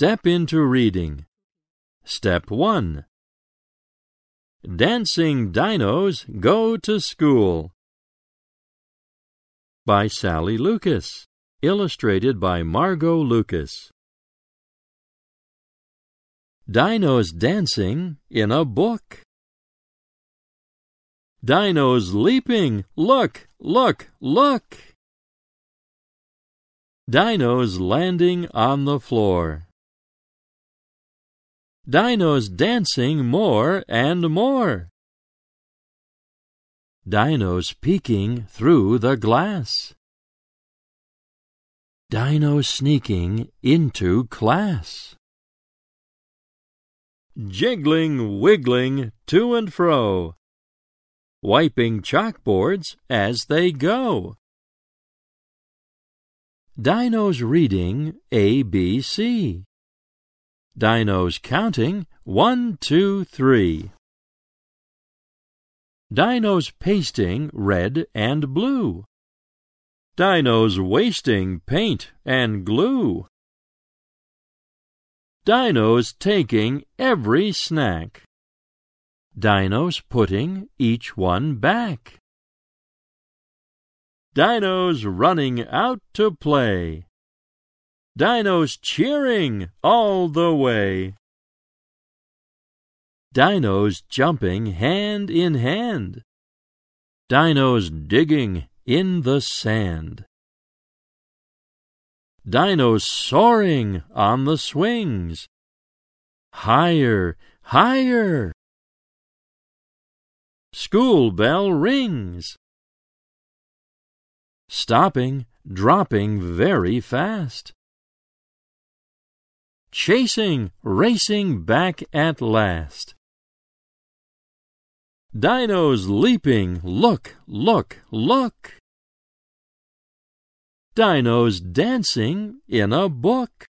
Step into reading. Step 1. Dancing Dinos Go to School by Sally Lucas. Illustrated by Margeaux Lucas. Dinos dancing in a book. Dinos leaping. Look, look, look. Dinos landing on the floor. Dinos dancing more and more. Dinos peeking through the glass. Dinos sneaking into class. Jiggling, wiggling to and fro. Wiping chalkboards as they go. Dinos reading ABC. Dinos counting one, two, three. Dinos pasting red and blue. Dinos wasting paint and glue. Dinos taking every snack. Dinos putting each one back. Dinos running out to play. Dinos cheering all the way. Dinos jumping hand in hand. Dinos digging in the sand. Dinos soaring on the swings. Higher, higher. School bell rings. Stopping, dropping very fast. Chasing, racing back at last. Dinos leaping, look, look, look. Dinos dancing in a book.